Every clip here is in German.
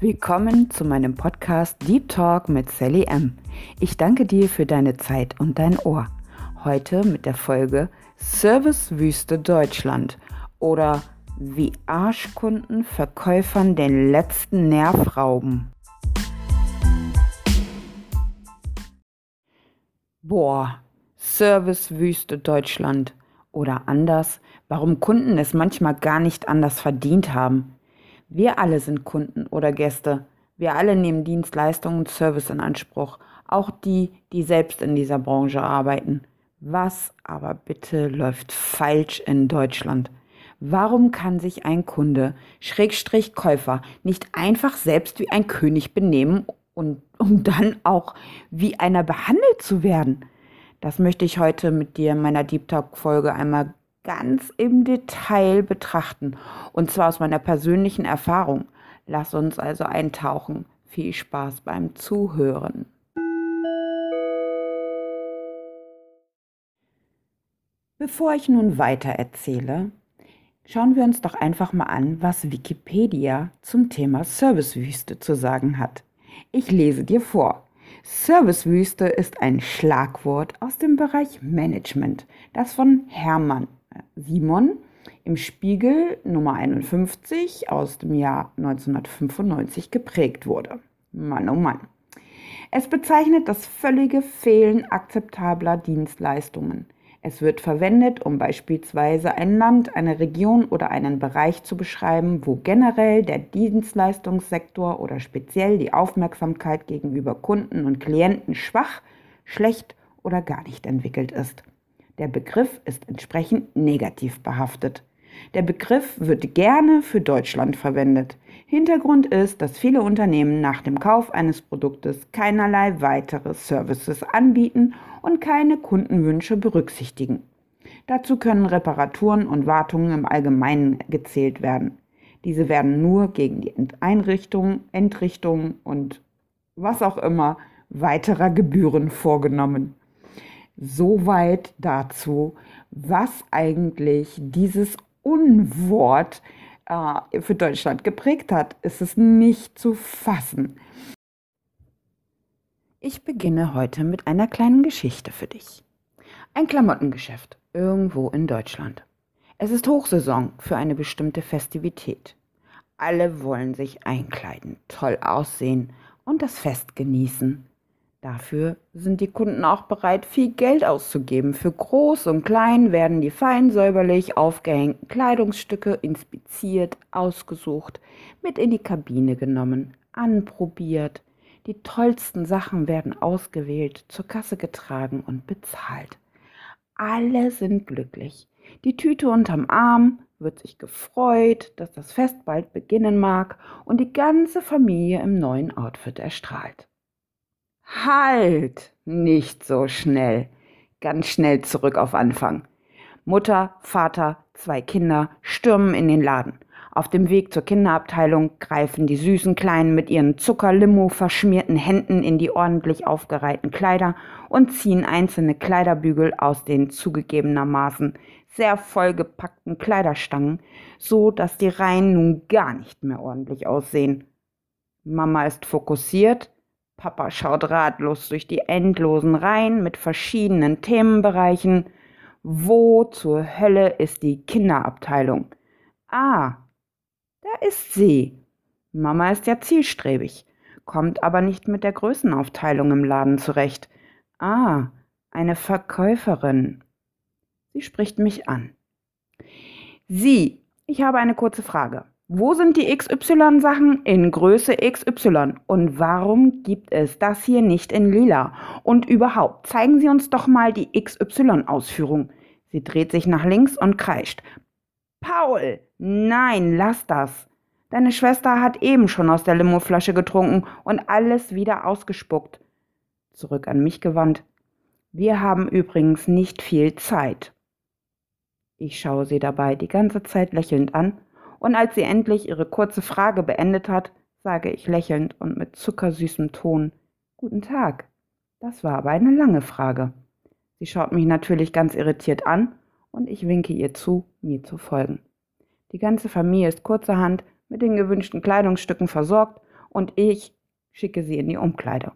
Willkommen zu meinem Podcast Deep Talk mit Sally M. Ich danke dir für deine Zeit und dein Ohr. Heute mit der Folge Servicewüste Deutschland oder wie Arschkunden Verkäufern den letzten Nerv rauben. Boah, Servicewüste Deutschland oder anders, warum Kunden es manchmal gar nicht anders verdient haben. Wir alle sind Kunden oder Gäste. Wir alle nehmen Dienstleistungen und Service in Anspruch, auch die, die selbst in dieser Branche arbeiten. Was aber bitte läuft falsch in Deutschland? Warum kann sich ein Kunde, Schrägstrich Käufer, nicht einfach selbst wie ein König benehmen und um dann auch wie einer behandelt zu werden? Das möchte ich heute mit dir in meiner Deep Talk Folge einmal ganz im Detail betrachten und zwar aus meiner persönlichen Erfahrung. Lass uns also eintauchen. Viel Spaß beim Zuhören. Bevor ich nun weiter erzähle, schauen wir uns doch einfach mal an, was Wikipedia zum Thema Servicewüste zu sagen hat. Ich lese dir vor. Servicewüste ist ein Schlagwort aus dem Bereich Management, das von Hermann Simon im Spiegel Nummer 51 aus dem Jahr 1995 geprägt wurde. Mann, oh Mann. Es bezeichnet das völlige Fehlen akzeptabler Dienstleistungen. Es wird verwendet, um beispielsweise ein Land, eine Region oder einen Bereich zu beschreiben, wo generell der Dienstleistungssektor oder speziell die Aufmerksamkeit gegenüber Kunden und Klienten schwach, schlecht oder gar nicht entwickelt ist. Der Begriff ist entsprechend negativ behaftet. Der Begriff wird gerne für Deutschland verwendet. Hintergrund ist, dass viele Unternehmen nach dem Kauf eines Produktes keinerlei weitere Services anbieten und keine Kundenwünsche berücksichtigen. Dazu können Reparaturen und Wartungen im Allgemeinen gezählt werden. Diese werden nur gegen die Einrichtung, Entrichtung und was auch immer weiterer Gebühren vorgenommen. Soweit dazu, was eigentlich dieses Unwort äh, für Deutschland geprägt hat. ist Es nicht zu fassen. Ich beginne heute mit einer kleinen Geschichte für dich. Ein Klamottengeschäft irgendwo in Deutschland. Es ist Hochsaison für eine bestimmte Festivität. Alle wollen sich einkleiden, toll aussehen und das Fest genießen. Dafür sind die Kunden auch bereit, viel Geld auszugeben. Für groß und klein werden die fein säuberlich aufgehängten Kleidungsstücke inspiziert, ausgesucht, mit in die Kabine genommen, anprobiert. Die tollsten Sachen werden ausgewählt, zur Kasse getragen und bezahlt. Alle sind glücklich. Die Tüte unterm Arm wird sich gefreut, dass das Fest bald beginnen mag und die ganze Familie im neuen Outfit erstrahlt. Halt! Nicht so schnell. Ganz schnell zurück auf Anfang. Mutter, Vater, zwei Kinder stürmen in den Laden. Auf dem Weg zur Kinderabteilung greifen die süßen Kleinen mit ihren Zuckerlimo verschmierten Händen in die ordentlich aufgereihten Kleider und ziehen einzelne Kleiderbügel aus den zugegebenermaßen sehr vollgepackten Kleiderstangen, so dass die Reihen nun gar nicht mehr ordentlich aussehen. Mama ist fokussiert, Papa schaut ratlos durch die endlosen Reihen mit verschiedenen Themenbereichen. Wo zur Hölle ist die Kinderabteilung? Ah, da ist sie. Mama ist ja zielstrebig, kommt aber nicht mit der Größenaufteilung im Laden zurecht. Ah, eine Verkäuferin. Sie spricht mich an. Sie, ich habe eine kurze Frage. Wo sind die XY-Sachen in Größe XY? Und warum gibt es das hier nicht in lila? Und überhaupt, zeigen Sie uns doch mal die XY-Ausführung. Sie dreht sich nach links und kreischt. Paul, nein, lass das. Deine Schwester hat eben schon aus der Limoflasche getrunken und alles wieder ausgespuckt. Zurück an mich gewandt. Wir haben übrigens nicht viel Zeit. Ich schaue sie dabei die ganze Zeit lächelnd an und als sie endlich ihre kurze Frage beendet hat, sage ich lächelnd und mit zuckersüßem Ton Guten Tag. Das war aber eine lange Frage. Sie schaut mich natürlich ganz irritiert an und ich winke ihr zu, mir zu folgen. Die ganze Familie ist kurzerhand mit den gewünschten Kleidungsstücken versorgt und ich schicke sie in die Umkleide.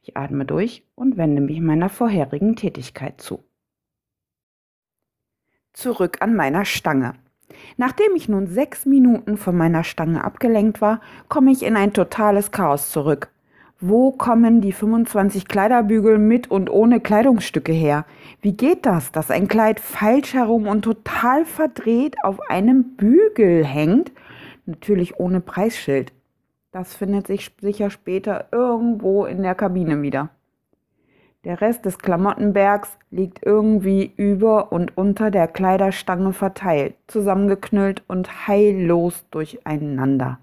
Ich atme durch und wende mich meiner vorherigen Tätigkeit zu. Zurück an meiner Stange. Nachdem ich nun sechs Minuten von meiner Stange abgelenkt war, komme ich in ein totales Chaos zurück. Wo kommen die 25 Kleiderbügel mit und ohne Kleidungsstücke her? Wie geht das, dass ein Kleid falsch herum und total verdreht auf einem Bügel hängt? Natürlich ohne Preisschild. Das findet sich sicher später irgendwo in der Kabine wieder. Der Rest des Klamottenbergs liegt irgendwie über und unter der Kleiderstange verteilt, zusammengeknüllt und heillos durcheinander.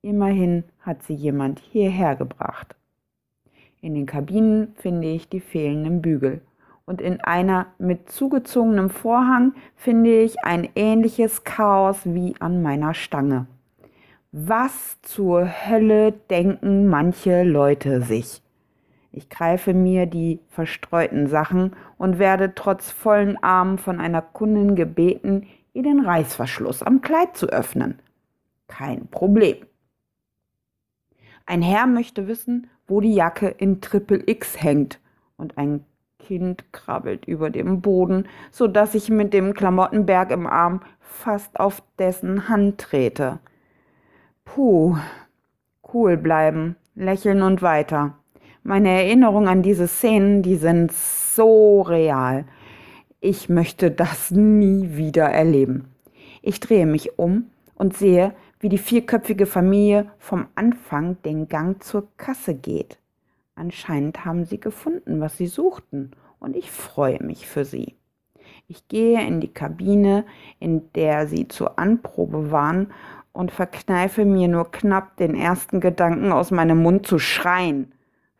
Immerhin hat sie jemand hierher gebracht. In den Kabinen finde ich die fehlenden Bügel und in einer mit zugezogenem Vorhang finde ich ein ähnliches Chaos wie an meiner Stange. Was zur Hölle denken manche Leute sich? Ich greife mir die verstreuten Sachen und werde trotz vollen Armen von einer Kundin gebeten, ihr den Reißverschluss am Kleid zu öffnen. Kein Problem. Ein Herr möchte wissen, wo die Jacke in Triple X hängt, und ein Kind krabbelt über dem Boden, so dass ich mit dem Klamottenberg im Arm fast auf dessen Hand trete. Puh, cool bleiben, lächeln und weiter. Meine Erinnerungen an diese Szenen, die sind so real. Ich möchte das nie wieder erleben. Ich drehe mich um und sehe, wie die vierköpfige Familie vom Anfang den Gang zur Kasse geht. Anscheinend haben sie gefunden, was sie suchten, und ich freue mich für sie. Ich gehe in die Kabine, in der sie zur Anprobe waren, und verkneife mir nur knapp den ersten Gedanken aus meinem Mund zu schreien.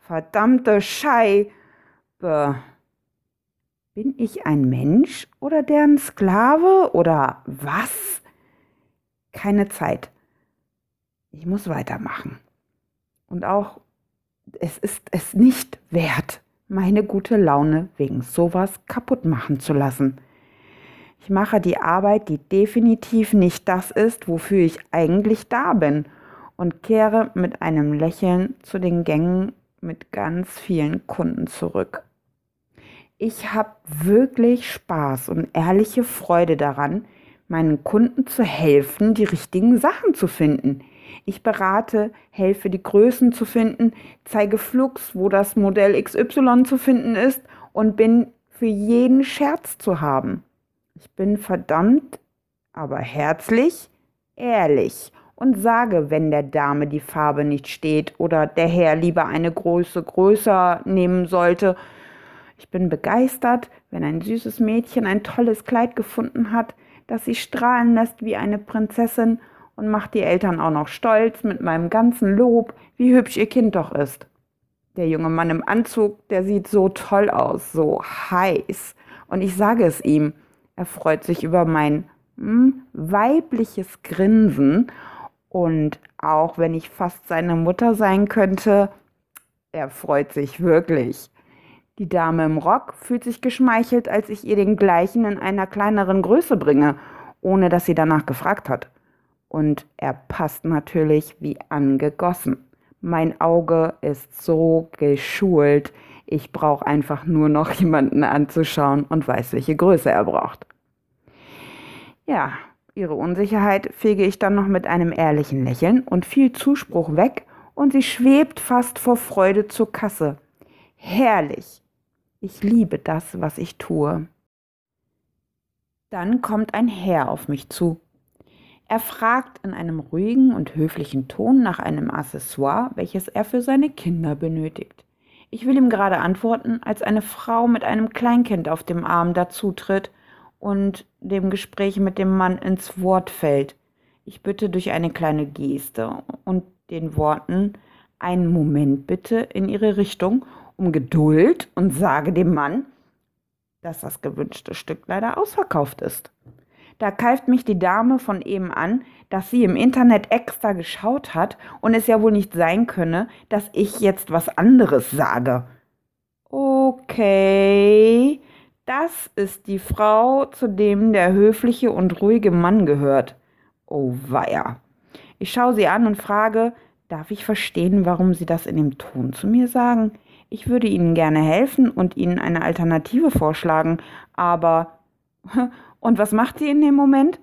Verdammte Scheibe! Bin ich ein Mensch oder deren Sklave oder was? Keine Zeit. Ich muss weitermachen. Und auch, es ist es nicht wert, meine gute Laune wegen sowas kaputt machen zu lassen. Ich mache die Arbeit, die definitiv nicht das ist, wofür ich eigentlich da bin, und kehre mit einem Lächeln zu den Gängen mit ganz vielen Kunden zurück. Ich habe wirklich Spaß und ehrliche Freude daran, meinen Kunden zu helfen, die richtigen Sachen zu finden. Ich berate, helfe die Größen zu finden, zeige Flux, wo das Modell XY zu finden ist und bin für jeden Scherz zu haben. Ich bin verdammt, aber herzlich, ehrlich und sage, wenn der Dame die Farbe nicht steht oder der Herr lieber eine Größe größer nehmen sollte. Ich bin begeistert, wenn ein süßes Mädchen ein tolles Kleid gefunden hat, das sie strahlen lässt wie eine Prinzessin und macht die Eltern auch noch stolz mit meinem ganzen Lob, wie hübsch ihr Kind doch ist. Der junge Mann im Anzug, der sieht so toll aus, so heiß. Und ich sage es ihm, er freut sich über mein hm, weibliches Grinsen und auch wenn ich fast seine Mutter sein könnte, er freut sich wirklich. Die Dame im Rock fühlt sich geschmeichelt, als ich ihr den gleichen in einer kleineren Größe bringe, ohne dass sie danach gefragt hat. Und er passt natürlich wie angegossen. Mein Auge ist so geschult, ich brauche einfach nur noch jemanden anzuschauen und weiß, welche Größe er braucht. Ja, Ihre Unsicherheit fege ich dann noch mit einem ehrlichen Lächeln und viel Zuspruch weg und sie schwebt fast vor Freude zur Kasse. Herrlich. Ich liebe das, was ich tue. Dann kommt ein Herr auf mich zu. Er fragt in einem ruhigen und höflichen Ton nach einem Accessoire, welches er für seine Kinder benötigt. Ich will ihm gerade antworten, als eine Frau mit einem Kleinkind auf dem Arm dazutritt und dem Gespräch mit dem Mann ins Wort fällt. Ich bitte durch eine kleine Geste und den Worten einen Moment bitte in ihre Richtung um Geduld und sage dem Mann, dass das gewünschte Stück leider ausverkauft ist. Da keift mich die Dame von eben an, dass sie im Internet extra geschaut hat und es ja wohl nicht sein könne, dass ich jetzt was anderes sage. Okay, das ist die Frau, zu dem der höfliche und ruhige Mann gehört. Oh weia. Ich schaue sie an und frage, Darf ich verstehen, warum Sie das in dem Ton zu mir sagen? Ich würde Ihnen gerne helfen und Ihnen eine Alternative vorschlagen, aber. Und was macht sie in dem Moment?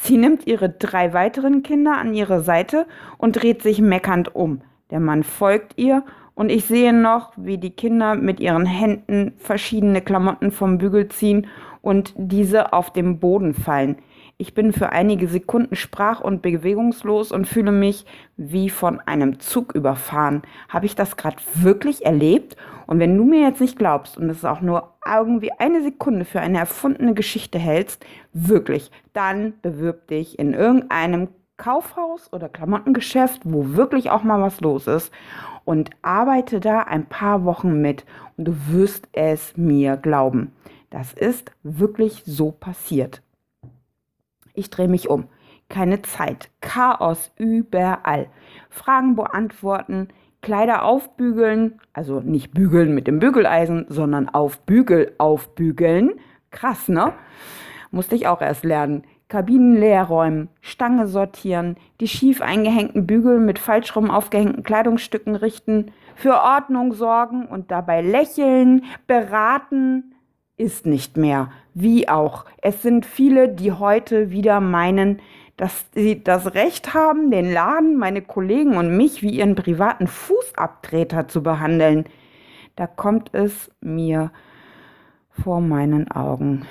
Sie nimmt ihre drei weiteren Kinder an ihre Seite und dreht sich meckernd um. Der Mann folgt ihr und ich sehe noch, wie die Kinder mit ihren Händen verschiedene Klamotten vom Bügel ziehen und diese auf den Boden fallen. Ich bin für einige Sekunden sprach- und bewegungslos und fühle mich wie von einem Zug überfahren. Habe ich das gerade wirklich erlebt? Und wenn du mir jetzt nicht glaubst und es auch nur irgendwie eine Sekunde für eine erfundene Geschichte hältst, wirklich, dann bewirb dich in irgendeinem Kaufhaus oder Klamottengeschäft, wo wirklich auch mal was los ist und arbeite da ein paar Wochen mit und du wirst es mir glauben. Das ist wirklich so passiert. Ich drehe mich um. Keine Zeit. Chaos überall. Fragen beantworten, Kleider aufbügeln, also nicht bügeln mit dem Bügeleisen, sondern auf Bügel aufbügeln. Krass, ne? Musste ich auch erst lernen. Kabinen leer räumen, Stange sortieren, die schief eingehängten Bügel mit falsch rum aufgehängten Kleidungsstücken richten, für Ordnung sorgen und dabei lächeln, beraten, ist nicht mehr. Wie auch. Es sind viele, die heute wieder meinen, dass sie das Recht haben, den Laden, meine Kollegen und mich wie ihren privaten Fußabtreter zu behandeln. Da kommt es mir vor meinen Augen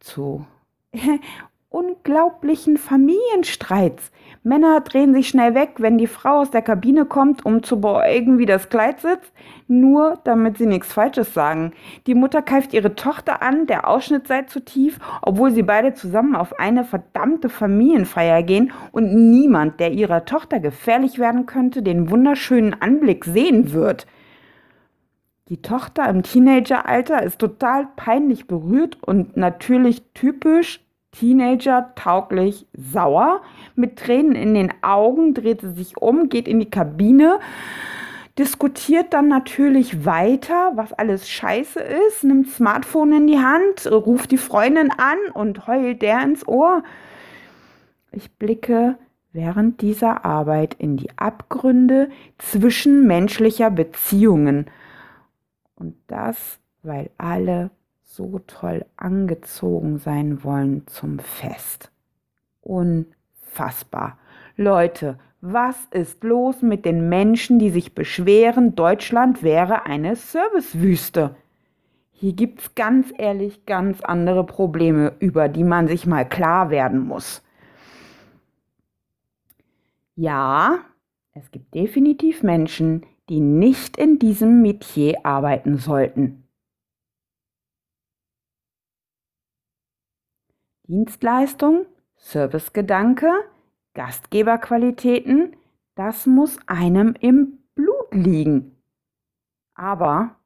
zu unglaublichen Familienstreits. Männer drehen sich schnell weg, wenn die Frau aus der Kabine kommt, um zu beäugen, wie das Kleid sitzt, nur damit sie nichts Falsches sagen. Die Mutter keift ihre Tochter an, der Ausschnitt sei zu tief, obwohl sie beide zusammen auf eine verdammte Familienfeier gehen und niemand, der ihrer Tochter gefährlich werden könnte, den wunderschönen Anblick sehen wird. Die Tochter im Teenageralter ist total peinlich berührt und natürlich typisch Teenager tauglich sauer. Mit Tränen in den Augen dreht sie sich um, geht in die Kabine, diskutiert dann natürlich weiter, was alles scheiße ist, nimmt Smartphone in die Hand, ruft die Freundin an und heult der ins Ohr. Ich blicke während dieser Arbeit in die Abgründe zwischenmenschlicher Beziehungen. Und das, weil alle so toll angezogen sein wollen zum Fest. Unfassbar. Leute, was ist los mit den Menschen, die sich beschweren, Deutschland wäre eine Servicewüste? Hier gibt's ganz ehrlich ganz andere Probleme, über die man sich mal klar werden muss. Ja, es gibt definitiv Menschen, die nicht in diesem Metier arbeiten sollten. Dienstleistung, Servicegedanke, Gastgeberqualitäten, das muss einem im Blut liegen. Aber,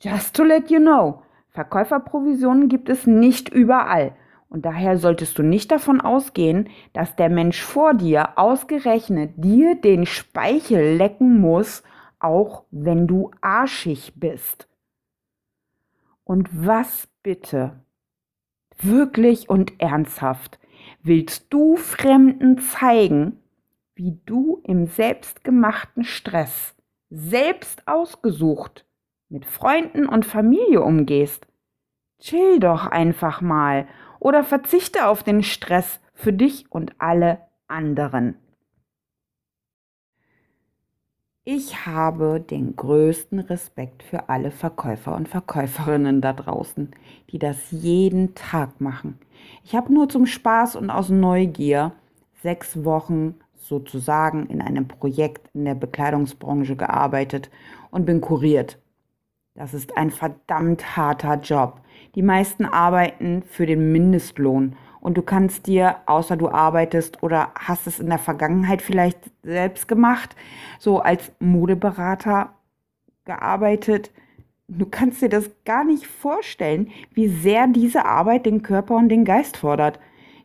just to let you know, Verkäuferprovisionen gibt es nicht überall. Und daher solltest du nicht davon ausgehen, dass der Mensch vor dir ausgerechnet dir den Speichel lecken muss, auch wenn du arschig bist. Und was bitte wirklich und ernsthaft, willst du Fremden zeigen, wie du im selbstgemachten Stress, selbst ausgesucht, mit Freunden und Familie umgehst? Chill doch einfach mal oder verzichte auf den Stress für dich und alle anderen. Ich habe den größten Respekt für alle Verkäufer und Verkäuferinnen da draußen, die das jeden Tag machen. Ich habe nur zum Spaß und aus Neugier sechs Wochen sozusagen in einem Projekt in der Bekleidungsbranche gearbeitet und bin kuriert. Das ist ein verdammt harter Job. Die meisten arbeiten für den Mindestlohn und du kannst dir, außer du arbeitest oder hast es in der Vergangenheit vielleicht selbst gemacht, so als Modeberater gearbeitet, du kannst dir das gar nicht vorstellen, wie sehr diese Arbeit den Körper und den Geist fordert.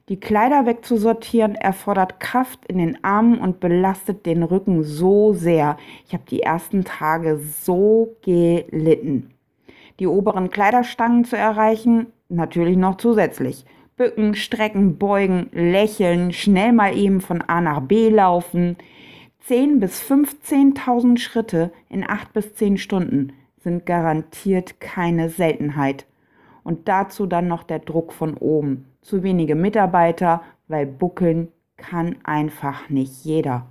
Die Kleider wegzusortieren erfordert Kraft in den Armen und belastet den Rücken so sehr. Ich habe die ersten Tage so gelitten. Die oberen Kleiderstangen zu erreichen, natürlich noch zusätzlich. Bücken, strecken, beugen, lächeln, schnell mal eben von A nach B laufen, 10.000 bis 15.000 Schritte in 8 bis 10 Stunden sind garantiert keine Seltenheit. Und dazu dann noch der Druck von oben. Zu wenige Mitarbeiter, weil buckeln kann einfach nicht jeder.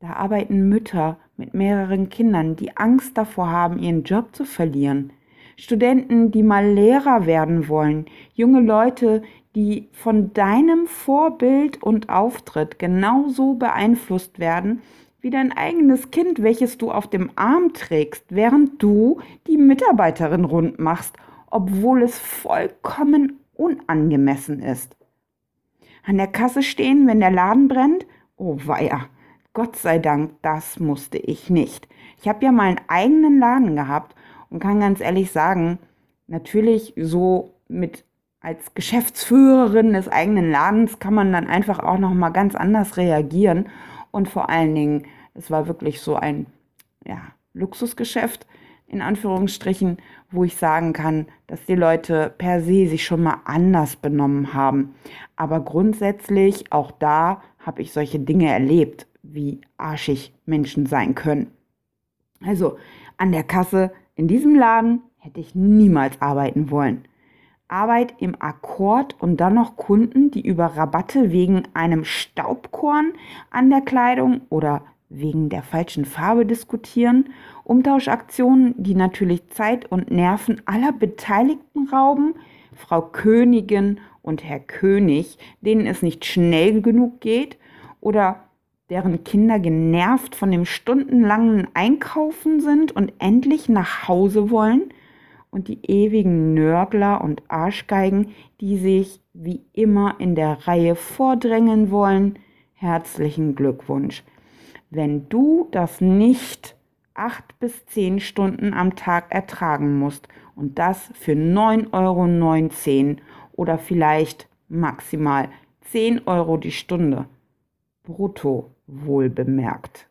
Da arbeiten Mütter mit mehreren Kindern, die Angst davor haben, ihren Job zu verlieren. Studenten, die mal Lehrer werden wollen. Junge Leute, die von deinem Vorbild und Auftritt genauso beeinflusst werden wie dein eigenes Kind, welches du auf dem Arm trägst, während du die Mitarbeiterin rund machst, obwohl es vollkommen unangemessen ist. An der Kasse stehen, wenn der Laden brennt? Oh weia, Gott sei Dank, das musste ich nicht. Ich habe ja mal einen eigenen Laden gehabt und kann ganz ehrlich sagen, natürlich so mit als Geschäftsführerin des eigenen Ladens kann man dann einfach auch noch mal ganz anders reagieren und vor allen Dingen es war wirklich so ein ja, Luxusgeschäft in Anführungsstrichen, wo ich sagen kann, dass die Leute per se sich schon mal anders benommen haben. Aber grundsätzlich auch da habe ich solche Dinge erlebt, wie arschig Menschen sein können. Also an der Kasse in diesem Laden hätte ich niemals arbeiten wollen. Arbeit im Akkord und dann noch Kunden, die über Rabatte wegen einem Staubkorn an der Kleidung oder wegen der falschen Farbe diskutieren, Umtauschaktionen, die natürlich Zeit und Nerven aller Beteiligten rauben, Frau Königin und Herr König, denen es nicht schnell genug geht, oder deren Kinder genervt von dem stundenlangen Einkaufen sind und endlich nach Hause wollen, und die ewigen Nörgler und Arschgeigen, die sich wie immer in der Reihe vordrängen wollen, herzlichen Glückwunsch. Wenn du das nicht acht bis zehn Stunden am Tag ertragen musst und das für 9,19 Euro oder vielleicht maximal 10 Euro die Stunde, brutto wohl bemerkt.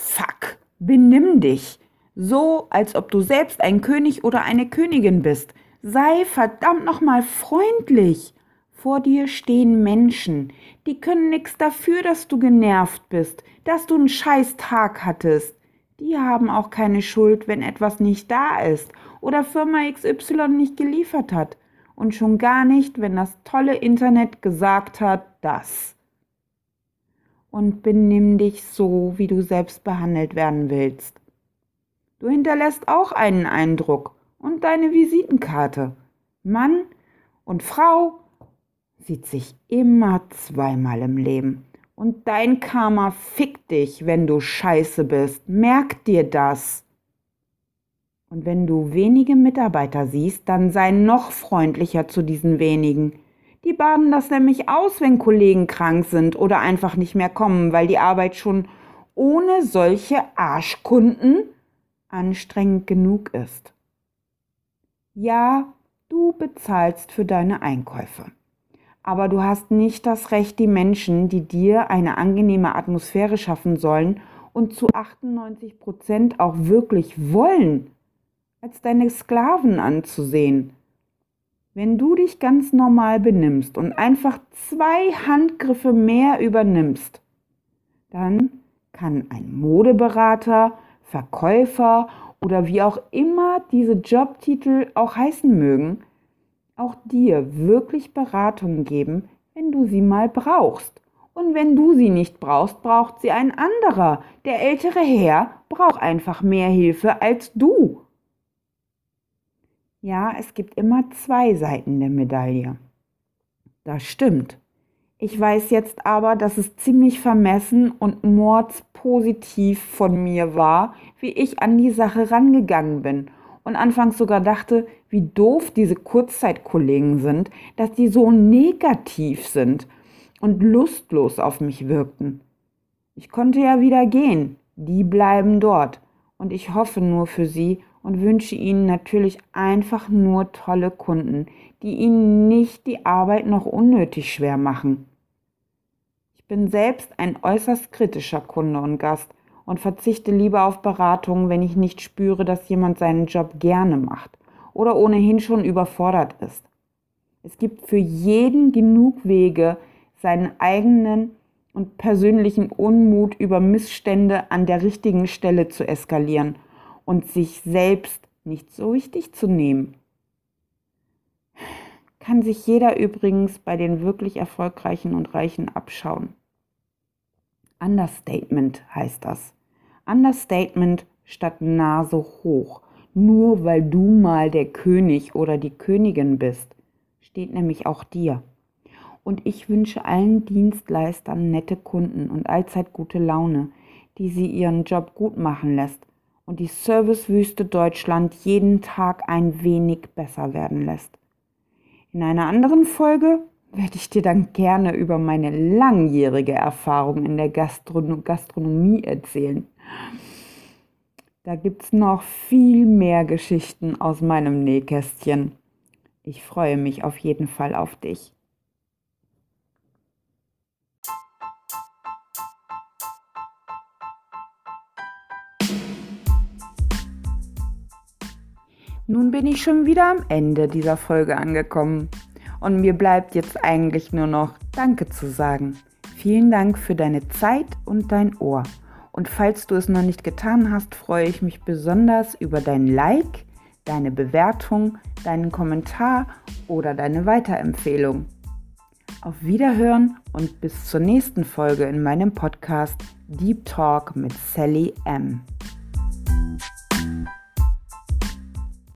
Fuck, benimm dich. So, als ob du selbst ein König oder eine Königin bist. Sei verdammt nochmal freundlich. Vor dir stehen Menschen, die können nichts dafür, dass du genervt bist, dass du einen scheiß Tag hattest. Die haben auch keine Schuld, wenn etwas nicht da ist oder Firma XY nicht geliefert hat. Und schon gar nicht, wenn das tolle Internet gesagt hat, dass. Und benimm dich so, wie du selbst behandelt werden willst. Du hinterlässt auch einen Eindruck und deine Visitenkarte. Mann und Frau sieht sich immer zweimal im Leben. Und dein Karma fickt dich, wenn du scheiße bist. Merk dir das. Und wenn du wenige Mitarbeiter siehst, dann sei noch freundlicher zu diesen wenigen. Die baden das nämlich aus, wenn Kollegen krank sind oder einfach nicht mehr kommen, weil die Arbeit schon ohne solche Arschkunden anstrengend genug ist. Ja, du bezahlst für deine Einkäufe. Aber du hast nicht das Recht, die Menschen, die dir eine angenehme Atmosphäre schaffen sollen und zu 98 Prozent auch wirklich wollen, als deine Sklaven anzusehen. Wenn du dich ganz normal benimmst und einfach zwei Handgriffe mehr übernimmst, dann kann ein Modeberater, Verkäufer oder wie auch immer diese Jobtitel auch heißen mögen, auch dir wirklich Beratung geben, wenn du sie mal brauchst. Und wenn du sie nicht brauchst, braucht sie ein anderer. Der ältere Herr braucht einfach mehr Hilfe als du. Ja, es gibt immer zwei Seiten der Medaille. Das stimmt. Ich weiß jetzt aber, dass es ziemlich vermessen und mordspositiv von mir war, wie ich an die Sache rangegangen bin und anfangs sogar dachte, wie doof diese Kurzzeitkollegen sind, dass die so negativ sind und lustlos auf mich wirkten. Ich konnte ja wieder gehen, die bleiben dort und ich hoffe nur für sie und wünsche Ihnen natürlich einfach nur tolle Kunden, die Ihnen nicht die Arbeit noch unnötig schwer machen. Ich bin selbst ein äußerst kritischer Kunde und Gast und verzichte lieber auf Beratungen, wenn ich nicht spüre, dass jemand seinen Job gerne macht oder ohnehin schon überfordert ist. Es gibt für jeden genug Wege, seinen eigenen und persönlichen Unmut über Missstände an der richtigen Stelle zu eskalieren und sich selbst nicht so wichtig zu nehmen. Kann sich jeder übrigens bei den wirklich erfolgreichen und reichen abschauen. Understatement heißt das. Understatement statt Nase hoch. Nur weil du mal der König oder die Königin bist, steht nämlich auch dir. Und ich wünsche allen Dienstleistern nette Kunden und allzeit gute Laune, die sie ihren Job gut machen lässt und die Servicewüste Deutschland jeden Tag ein wenig besser werden lässt. In einer anderen Folge werde ich dir dann gerne über meine langjährige Erfahrung in der Gastron Gastronomie erzählen. Da gibt es noch viel mehr Geschichten aus meinem Nähkästchen. Ich freue mich auf jeden Fall auf dich. Nun bin ich schon wieder am Ende dieser Folge angekommen und mir bleibt jetzt eigentlich nur noch Danke zu sagen. Vielen Dank für deine Zeit und dein Ohr. Und falls du es noch nicht getan hast, freue ich mich besonders über dein Like, deine Bewertung, deinen Kommentar oder deine Weiterempfehlung. Auf Wiederhören und bis zur nächsten Folge in meinem Podcast Deep Talk mit Sally M.